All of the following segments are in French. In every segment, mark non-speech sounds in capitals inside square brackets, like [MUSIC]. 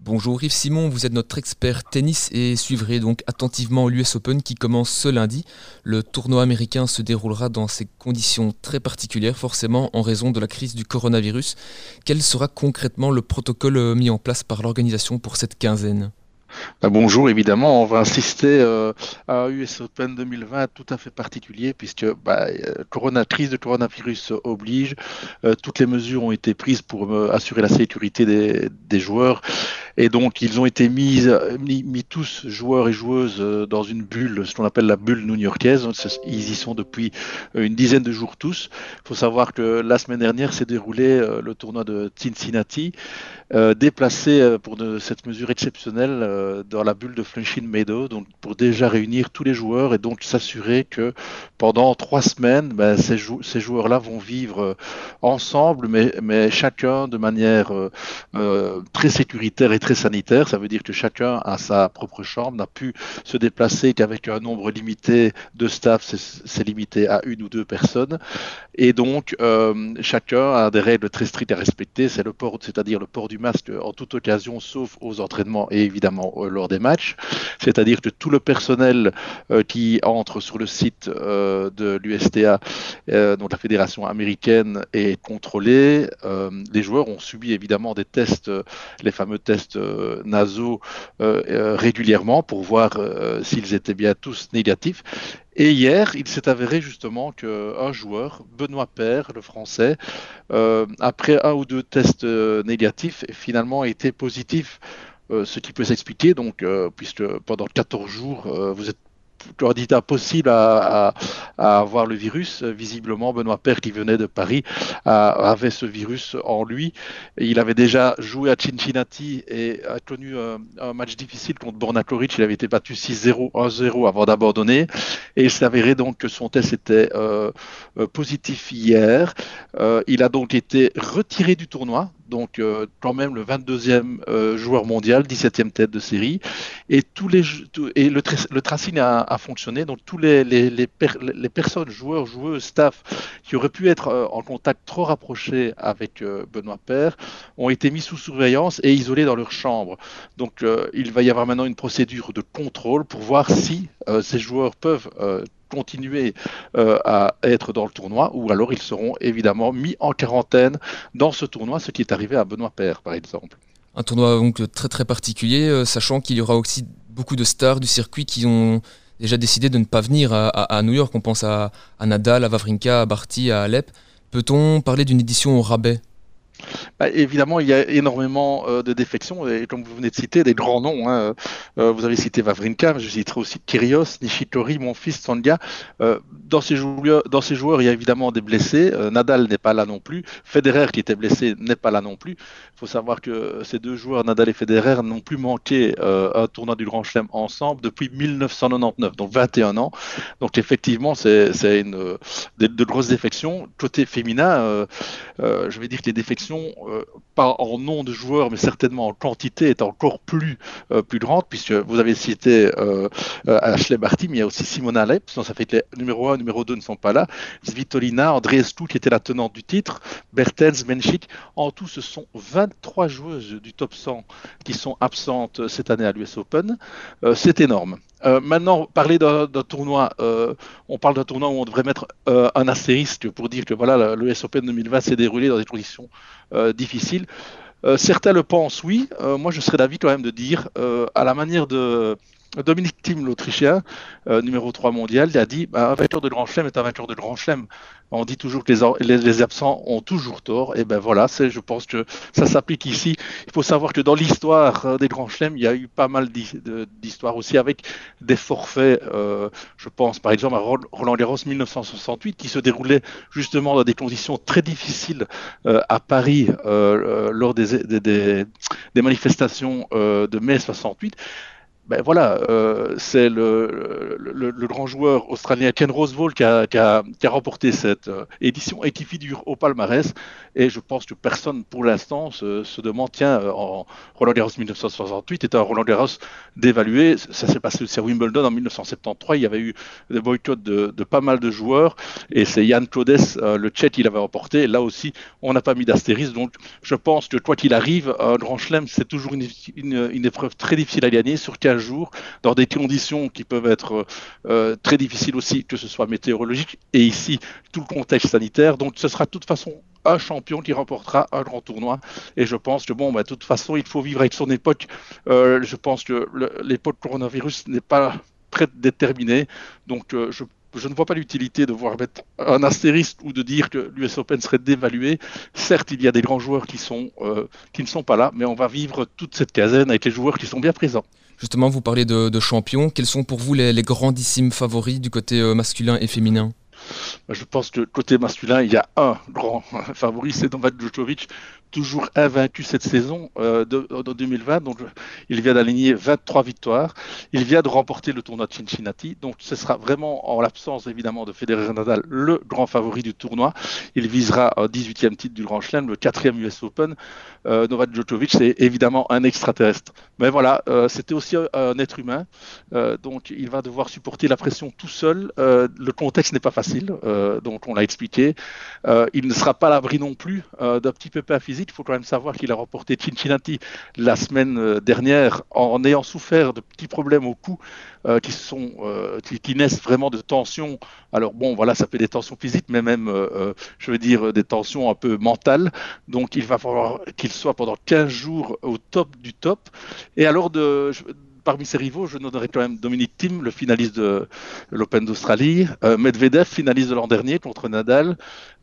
Bonjour Yves Simon, vous êtes notre expert tennis et suivrez donc attentivement l'US Open qui commence ce lundi. Le tournoi américain se déroulera dans ces conditions très particulières, forcément en raison de la crise du coronavirus. Quel sera concrètement le protocole mis en place par l'organisation pour cette quinzaine? Bah, bonjour, évidemment, on va [LAUGHS] assister euh, à US Open 2020 tout à fait particulier puisque bah, euh, corona, crise de coronavirus oblige. Euh, toutes les mesures ont été prises pour assurer la sécurité des, joueurs et donc ils ont été mis, mis, mis, tous joueurs et joueuses dans une bulle, ce qu'on appelle la bulle new-yorkaise. Ils y sont depuis une dizaine de jours tous. Il faut savoir que la semaine dernière s'est déroulé le tournoi de Cincinnati, déplacé pour de, cette mesure exceptionnelle euh, dans la bulle de Flushing Meadow, donc pour déjà réunir tous les joueurs et donc s'assurer que pendant trois semaines, ben, ces, ces joueurs-là vont vivre euh, ensemble, mais, mais chacun de manière euh, très sécuritaire et très sanitaire. Ça veut dire que chacun a sa propre chambre, n'a pu se déplacer qu'avec un nombre limité de staff, c'est limité à une ou deux personnes. Et donc, chacun a des règles très strictes à respecter. C'est le port, c'est-à-dire le port du masque en toute occasion, sauf aux entraînements et évidemment euh, lors des matchs. C'est-à-dire que tout le personnel euh, qui entre sur le site euh, de l'USTA, donc la fédération américaine, est contrôlé. les joueurs ont subi évidemment des tests, les fameux tests nasaux régulièrement pour voir s'ils étaient bien tous négatifs. Et hier, il s'est avéré justement qu'un joueur, Benoît Père, le français, après un ou deux tests négatifs, finalement été positif. Euh, ce qui peut s'expliquer, donc, euh, puisque pendant 14 jours, euh, vous êtes candidat possible à, à, avoir le virus. Visiblement, Benoît Père, qui venait de Paris, avait ce virus en lui. il avait déjà joué à Cincinnati et a connu un, match difficile contre Borna Koric. Il avait été battu 6-0, 1-0 avant d'abandonner. Et il s'avérait donc que son test était positif hier. il a donc été retiré du tournoi donc euh, quand même le 22e euh, joueur mondial, 17e tête de série, et et le, le tracing a, fonctionné. Donc tous les les, les, personnes, joueurs, joueuses, staff qui auraient pu être euh, en contact trop rapproché avec Benoît Père ont été mis sous surveillance et isolés dans leur chambre. Donc il va y avoir maintenant une procédure de contrôle pour voir si ces joueurs peuvent continuer euh, à être dans le tournoi, ou alors ils seront évidemment mis en quarantaine dans ce tournoi, ce qui est arrivé à Benoît Père, par exemple. Un tournoi donc très très particulier, euh, sachant qu'il y aura aussi beaucoup de stars du circuit qui ont déjà décidé de ne pas venir à, New York. On pense à, à, Nadal, à Vavrinka, à Barty, à Alep. Peut-on parler d'une édition au rabais? Bah, évidemment, il y a énormément euh, de défections, et comme vous venez de citer, des grands noms. Hein. Euh, vous avez cité Vavrinka, je citerai aussi Kyrgios, Nishitori, mon fils, Sandya. Euh, dans, ces joueurs, il y a évidemment des blessés. Nadal n'est pas là non plus. Federer, qui était blessé, n'est pas là non plus. Il faut savoir que ces deux joueurs, Nadal et Federer, n'ont plus manqué un tournoi du Grand Chelem ensemble depuis 1999, donc 21 ans. Donc effectivement, c'est de, grosses défections. Côté féminin, je vais dire que les défections euh, pas en nom de joueurs, mais certainement en quantité, est encore plus, euh, plus grande, puisque vous avez cité euh, Ashley Barty, mais il y a aussi Simona Alep, ça fait que les numéro 1 et numéro 2 ne sont pas là, Svitolina, Andreescu, qui était la tenante du titre, Bertens, Menchik, en tout, ce sont 23 joueuses du top 100 qui sont absentes cette année à l'US Open. C'est énorme. Euh, maintenant, parler d'un tournoi, euh, on parle d'un tournoi où on devrait mettre euh, un astérisque pour dire que voilà, le US Open 2020 s'est déroulé dans des conditions difficiles. certains le pensent, oui. moi, je serais d'avis quand même de dire, à la manière de Dominique Thiem, l'Autrichien, euh, numéro 3 mondial, a dit bah, un vainqueur de Grand Chelem est un vainqueur de Grand Chelem. On dit toujours que les, absents ont toujours tort. Et ben voilà, je pense que ça s'applique ici. Il faut savoir que dans l'histoire euh, des Grands Chelems, il y a eu pas mal d'histoires aussi avec des forfaits. Euh, je pense par exemple à Roland Garros 1968 qui se déroulait justement dans des conditions très difficiles à Paris lors des manifestations de mai 68 ben voilà, euh, c'est le, le, grand joueur australien Ken Rosewall qui a, qui a, qui a remporté cette euh, édition et qui figure au palmarès. Et je pense que personne pour l'instant se, demande, tiens, euh, en Roland Garros 1968 est un Roland Garros dévalué. Ça s'est passé aussi à Wimbledon en 1973. Il y avait eu des boycotts de, de pas mal de joueurs. Et c'est Yann Claudes, le Tchèque, qui l'avait remporté. Là aussi, on n'a pas mis d'astérisque. Donc je pense que quoi qu'il arrive, un grand chelem, c'est toujours une, une, une, épreuve très difficile à gagner sur 15 jours, dans des conditions qui peuvent être euh, très difficiles aussi, que ce soit météorologique, et ici, tout le contexte sanitaire. Donc ce sera de toute façon un champion qui remportera un grand tournoi. Et je pense que, bon, bah, de toute façon, il faut vivre avec son époque. Euh, je pense que l'époque coronavirus n'est pas prête d'être. Donc, euh, je ne vois pas l'utilité de voir mettre un astérisque ou de dire que l'US Open serait dévalué. Certes, il y a des grands joueurs qui, qui ne sont pas là, mais on va vivre toute cette quinzaine avec les joueurs qui sont bien présents. Justement, vous parlez de, champions. Quels sont pour vous les, grandissimes favoris du côté euh, masculin et féminin? Je pense que côté masculin, il y a un grand [LAUGHS] favori, c'est Novak Djokovic toujours invaincu cette saison euh, de, 2020. Donc, il vient d'aligner 23 victoires. Il vient de remporter le tournoi de Cincinnati. Donc, ce sera vraiment, en l'absence évidemment de Federer Nadal, le grand favori du tournoi. Il visera un 18e titre du Grand Chelem, le 4e US Open. Euh, Novak Djokovic, c'est évidemment un extraterrestre. Mais voilà, euh, c'était aussi un, être humain. Euh, donc, il va devoir supporter la pression tout seul. Euh, le contexte n'est pas facile. donc, on l'a expliqué. il ne sera pas l'abri non plus d'un petit pépin physique il faut quand même savoir qu'il a remporté Cincinnati la semaine euh, dernière en ayant souffert de petits problèmes au cou euh, qui, sont, euh, qui, naissent vraiment de tensions. Alors bon, voilà, ça fait des tensions physiques, mais même, je veux dire, des tensions un peu mentales. Donc il va falloir qu'il soit pendant 15 jours au top du top. Et alors de parmi ses rivaux, je donnerais quand même Dominique Thiem, le finaliste de l'Open d'Australie, euh, Medvedev, finaliste de l'an dernier contre Nadal.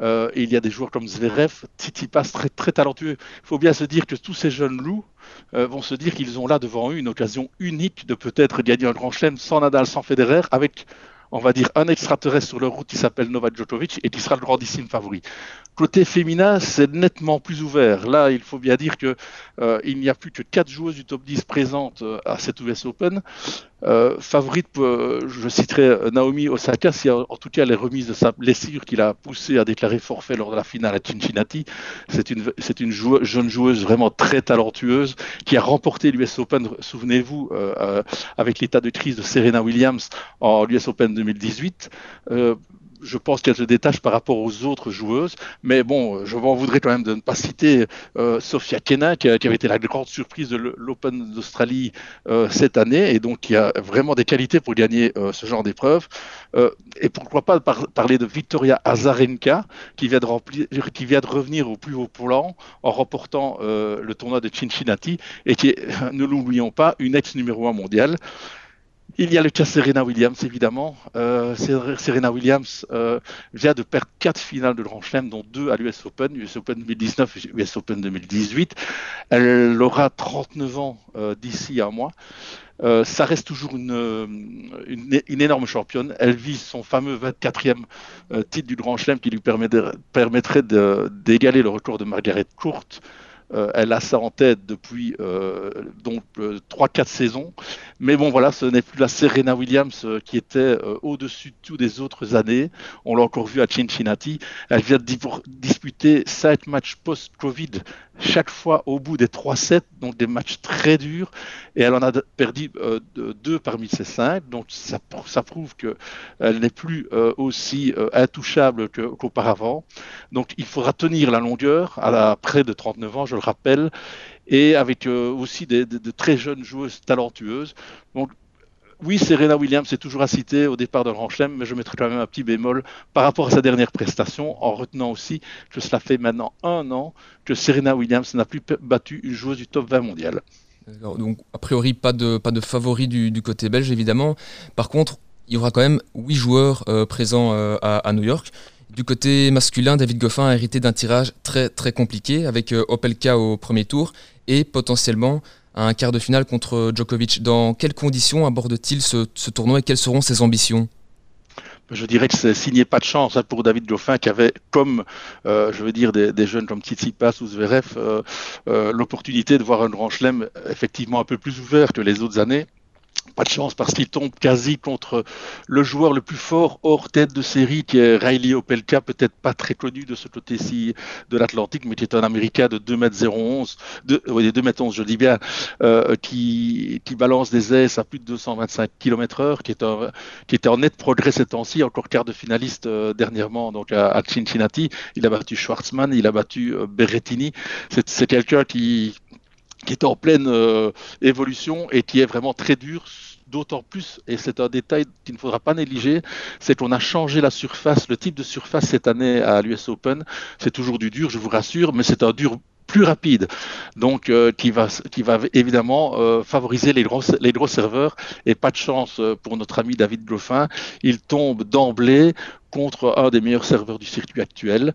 Euh, et il y a des joueurs comme Zverev, Tsitsipas, très, très talentueux. Il faut bien se dire que tous ces jeunes loups euh, vont se dire qu'ils ont là devant eux une occasion unique de peut-être gagner un grand chelem sans Nadal, sans Federer, avec on va dire, un extraterrestre sur leur route qui s'appelle Novak Djokovic et qui sera le grandissime favori. Côté féminin, c'est nettement plus ouvert. Là, il faut bien dire qu'il euh, n'y a plus que quatre joueuses du top 10 présentes euh, à cette US Open. Euh, favorite, je citerai Naomi Osaka, si en, tout cas elle est remise de sa blessure qui l'a poussée à déclarer forfait lors de la finale à Cincinnati. C'est une, c'est une jeune joueuse vraiment très talentueuse qui a remporté l'US Open, souvenez-vous, avec l'état de crise de Serena Williams en l'US Open 2018 je pense qu'elle se détache par rapport aux autres joueuses. Mais bon, je m'en voudrais quand même de ne pas citer euh, Sofia Kenin, qui, avait été la grande surprise de l'Open d'Australie euh, cette année, et donc qui a vraiment des qualités pour gagner euh, ce genre d'épreuve. et pourquoi pas parler de Victoria Azarenka, qui vient de, remplir, qui vient de revenir au plus haut plan en remportant le tournoi de Cincinnati, et qui est, [LAUGHS] ne l'oublions pas, une ex numéro 1 mondiale. Il y a le cas Serena Williams, évidemment. Euh, Serena Williams euh, vient de perdre quatre finales de Grand Chelem, dont deux à l'US Open, US Open 2019 et US Open 2018. Elle aura 39 ans euh, d'ici un mois. Ça reste toujours une, une, énorme championne. Elle vise son fameux 24e euh, titre du Grand Chelem qui lui permettrait d'égaler le record de Margaret Court euh, elle a ça en tête depuis euh, donc 3-4 euh, saisons. Mais bon, voilà, ce n'est plus la Serena Williams qui était au-dessus de tout des autres années. On l'a encore vu à Cincinnati. Elle vient de disputer 5 matchs post-Covid chaque fois au bout des 3 sets, donc des matchs très durs, et elle en a perdu euh, deux parmi ces cinq, donc ça, ça prouve qu'elle n'est plus euh, aussi euh, intouchable qu'auparavant. donc il faudra tenir la longueur à, près de 39 ans, je le rappelle, et avec aussi des, de, de, très jeunes joueuses talentueuses. Donc oui, Serena Williams est toujours à citer au départ de Grand Chelem, mais je mettrai quand même un petit bémol par rapport à sa dernière prestation, en retenant aussi que cela fait maintenant un an que Serena Williams n'a plus battu une joueuse du top 20 mondial. Donc, a priori, pas de, favori du, côté belge, évidemment. Par contre, il y aura quand même huit joueurs euh, présents euh, à, New York. Du côté masculin, David Goffin a hérité d'un tirage très très compliqué avec euh, Opelka au premier tour et potentiellement un quart de finale contre Djokovic. Dans quelles conditions aborde-t-il ce, tournoi et quelles seront ses ambitions? Je dirais que c'est signé pas de chance hein, pour David Goffin qui avait, comme euh, je veux dire des, jeunes comme Tsitsipas ou Zverev, euh, euh, l'opportunité de voir un grand chelem effectivement un peu plus ouvert que les autres années. Pas de chance parce qu'il tombe quasi contre le joueur le plus fort hors tête de série qui est Riley Opelka, peut-être pas très connu de ce côté-ci de l'Atlantique, mais qui est un Américain de 2m011, de, oui, 2m11 je dis bien, euh, qui, balance des aises à plus de 225 km heure, qui, qui était en net progrès ces temps-ci, encore quart de finaliste euh, dernièrement donc à, Cincinnati. Il a battu Schwartzmann, il a battu euh, Berrettini. C'est quelqu'un qui, qui est en pleine euh, évolution et qui est vraiment très dur d'autant plus, et c'est un détail qu'il ne faudra pas négliger, c'est qu'on a changé la surface, le type de surface cette année à l'US Open. C'est toujours du dur, je vous rassure, mais c'est un dur plus rapide, donc euh, qui va qui va évidemment euh, favoriser les gros les gros serveurs. Et pas de chance euh, pour notre ami David Goffin, il tombe d'emblée contre un des meilleurs serveurs du circuit actuel.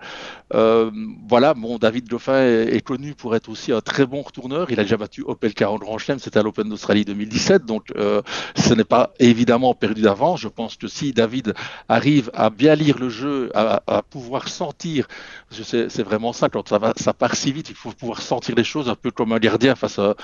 Euh, voilà, bon, David Goffin est, connu pour être aussi un très bon retourneur. Il a déjà battu Opelka en Grand Chelem, c'était à l'Open d'Australie 2017, donc euh, ce n'est pas évidemment perdu d'avance. Je pense que si David arrive à bien lire le jeu, à, pouvoir sentir, c'est vraiment ça, quand ça, va, ça part si vite, il faut pouvoir sentir les choses un peu comme un gardien face à,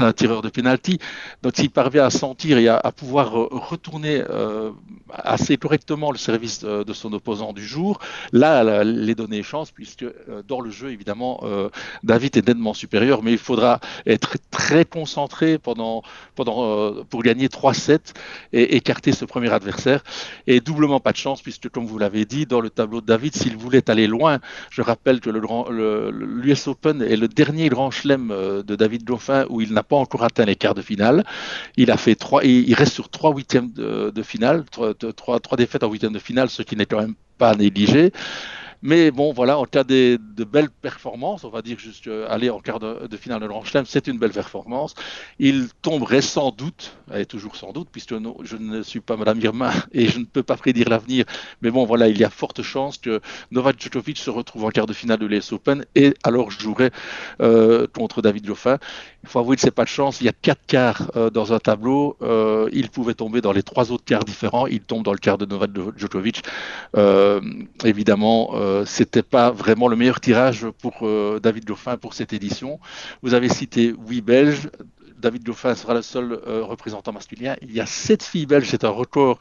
un tireur de penalty. Donc s'il parvient à sentir et à, à pouvoir retourner euh, assez correctement le service de, de son opposant du jour. Là, les données chance, puisque euh, dans le jeu, évidemment, euh, David est nettement supérieur, mais il faudra être très concentré pendant, euh, pour gagner 3-7 et écarter ce premier adversaire. Et doublement pas de chance, puisque, comme vous l'avez dit, dans le tableau de David, s'il voulait aller loin, je rappelle que l'US Open est le dernier grand chelem de David Goffin où il n'a pas encore atteint les quarts de finale. Il a fait trois, il reste sur trois huitièmes de, finale, trois, trois, trois défaites en huitième de finale, ce qui n'est même pas négligé. Mais bon, voilà, en cas de, de belles performances, on va dire juste euh, aller en quart de, finale de Grand Chelem, c'est une belle performance. Il tomberait sans doute, et toujours sans doute, puisque je ne suis pas Madame Irma [LAUGHS] et je ne peux pas prédire l'avenir. Mais bon, voilà, il y a forte chance que Novak Djokovic se retrouve en quart de finale de l'US Open et alors jouerait euh, contre David Goffin. Il faut avouer que c'est pas de chance. Il y a quatre quarts euh, dans un tableau. Euh, il pouvait tomber dans les trois autres quarts différents. Il tombe dans le quart de Novak Djokovic. Euh, évidemment, euh, c'était pas vraiment le meilleur tirage pour David Goffin pour cette édition. Vous avez cité huit Belges. David Goffin sera le seul euh, représentant masculin. Il y a sept filles belges, c'est un record,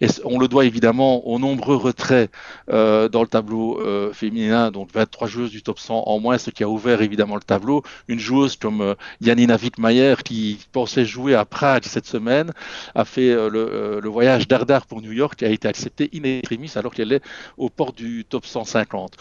et on le doit évidemment aux nombreux retraits euh, dans le tableau euh, féminin, donc 23 joueuses du top 100 en moins, ce qui a ouvert évidemment le tableau. Une joueuse comme Janina Wittmayer, qui pensait jouer à Prague cette semaine, a fait le, voyage d'Ardar pour New York, qui a été acceptée in extremis alors qu'elle est au port du top 150.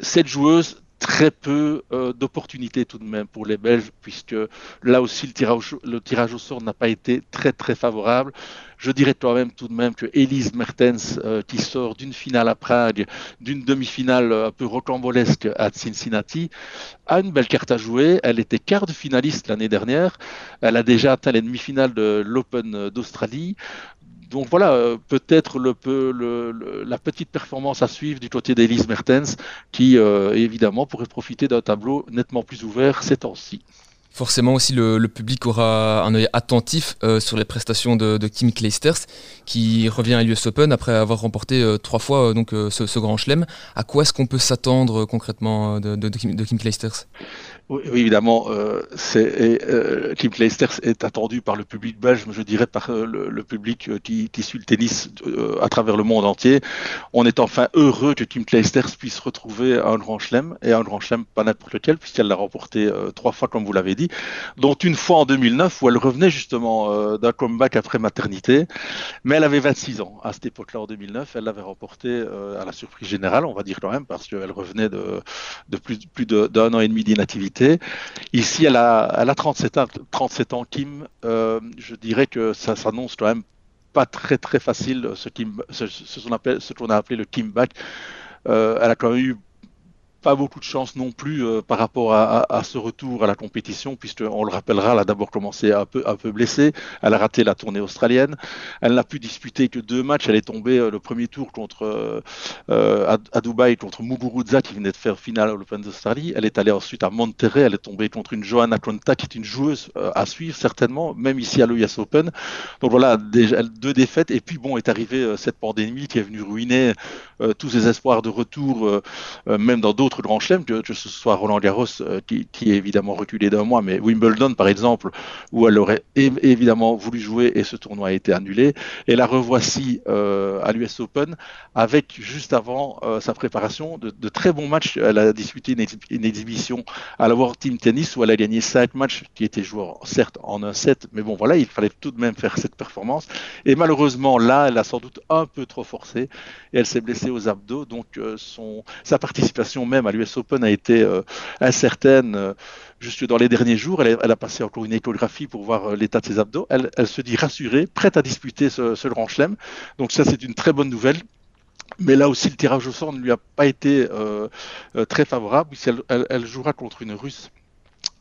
cette joueuse très peu euh, d'opportunités tout de même pour les Belges, puisque là aussi le tirage, au sort n'a pas été très très favorable. Je dirais quand même tout de même que Elise Mertens, euh, qui sort d'une finale à Prague, d'une demi-finale un peu rocambolesque à Cincinnati, a une belle carte à jouer. Elle était quart de finaliste l'année dernière. Elle a déjà atteint les demi-finales de l'Open d'Australie donc voilà, euh, peut-être la petite performance à suivre du côté d'Elise Mertens, qui euh, évidemment pourrait profiter d'un tableau nettement plus ouvert ces temps-ci. Forcément aussi le, public aura un œil attentif euh, sur les prestations de, Kim Kleisters qui revient à l'US Open après avoir remporté euh, trois fois euh, donc ce, grand chelem. À quoi est-ce qu'on peut s'attendre concrètement de, Kim Kleisters? Oui, évidemment, Kim Clijsters est attendu par le public belge, je dirais par le, public qui, suit le tennis à travers le monde entier. On est enfin heureux que Kim Clijsters puisse retrouver un grand chelem, et un grand chelem pas n'importe lequel, puisqu'elle l'a remporté trois fois, comme vous l'avez dit, dont une fois en 2009, où elle revenait justement euh, d'un comeback après maternité, mais elle avait 26 ans à cette époque-là, en 2009, elle l'avait remporté à la surprise générale, on va dire quand même, parce qu'elle revenait de, plus, plus d'un an et demi d'inactivité Ici, elle a, elle a 37, ans, 37 ans, Kim. Euh, je dirais que ça s'annonce quand même pas très très facile, ce qu'on a appelé le Kim back. Euh, elle a quand même eu pas beaucoup de chance non plus euh, par rapport à, ce retour à la compétition, puisqu'on le rappellera, elle a d'abord commencé un peu, un peu blessée, elle a raté la tournée australienne, elle n'a pu disputer que deux matchs, elle est tombée euh, le premier tour contre euh, à, Dubaï contre Muguruza qui venait de faire finale à l'Open d'Australie, elle est allée ensuite à Monterrey, elle est tombée contre une Johanna Conta qui est une joueuse à suivre certainement, même ici à l'US Open. Donc voilà, déjà deux défaites, et puis bon, est arrivée cette pandémie qui est venue ruiner tous ses espoirs de retour, même dans d'autres d'autres grands chelems, que, ce soit Roland Garros, qui, qui, est évidemment reculé d'un mois, mais Wimbledon par exemple, où elle aurait évidemment voulu jouer et ce tournoi a été annulé. Et la revoici à l'US Open avec juste avant sa préparation de, très bons matchs. Elle a disputé une, exhibition à la World Team Tennis où elle a gagné 5 matchs qui étaient joués certes en un set, mais bon voilà, il fallait tout de même faire cette performance. Et malheureusement là, elle a sans doute un peu trop forcé et elle s'est blessée aux abdos. Donc euh, son, sa participation même à l'US Open a été euh, incertaine. Euh, juste dans les derniers jours, elle a, passé encore une échographie pour voir l'état de ses abdos. Elle, se dit rassurée, prête à disputer ce, Grand Chelem. Donc ça, c'est une très bonne nouvelle. Mais là aussi, le tirage au sort ne lui a pas été très favorable, puisqu'elle elle, jouera contre une Russe,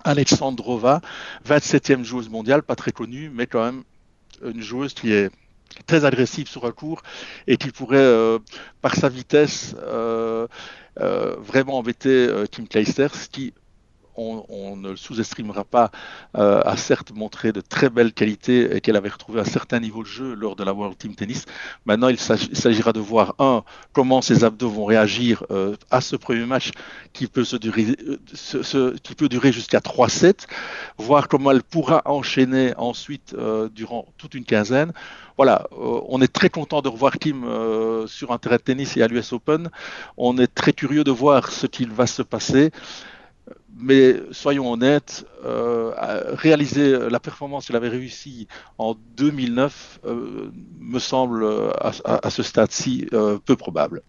Alexandrova, 27e joueuse mondiale, pas très connue, mais quand même une joueuse qui est très agressif sur un cours et qui pourrait, euh, par sa vitesse, euh, euh, vraiment embêter Kim Clijsters, qui on, ne le sous-estimera pas, euh, a certes montré de très belles qualités et qu'elle avait retrouvé un certain niveau de jeu lors de la World Team Tennis. Maintenant, il s'agira de voir, un, comment ses abdos vont réagir euh, à ce premier match qui peut, se durer, euh, qui peut durer jusqu'à 3 sets, voir comment elle pourra enchaîner ensuite durant toute une quinzaine. Voilà, on est très content de revoir Kim sur un terrain de tennis et à l'US Open. On est très curieux de voir ce qu'il va se passer mais soyons honnêtes, euh, réaliser la performance qu'il avait réussi en 2009 euh, me semble à, ce stade-ci euh, peu probable.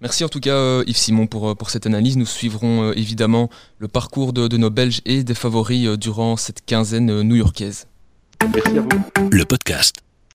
Merci en tout cas Yves Simon pour, pour cette analyse. Nous suivrons évidemment le parcours de, de, nos Belges et des favoris durant cette quinzaine new-yorkaise. Merci à vous. Le podcast.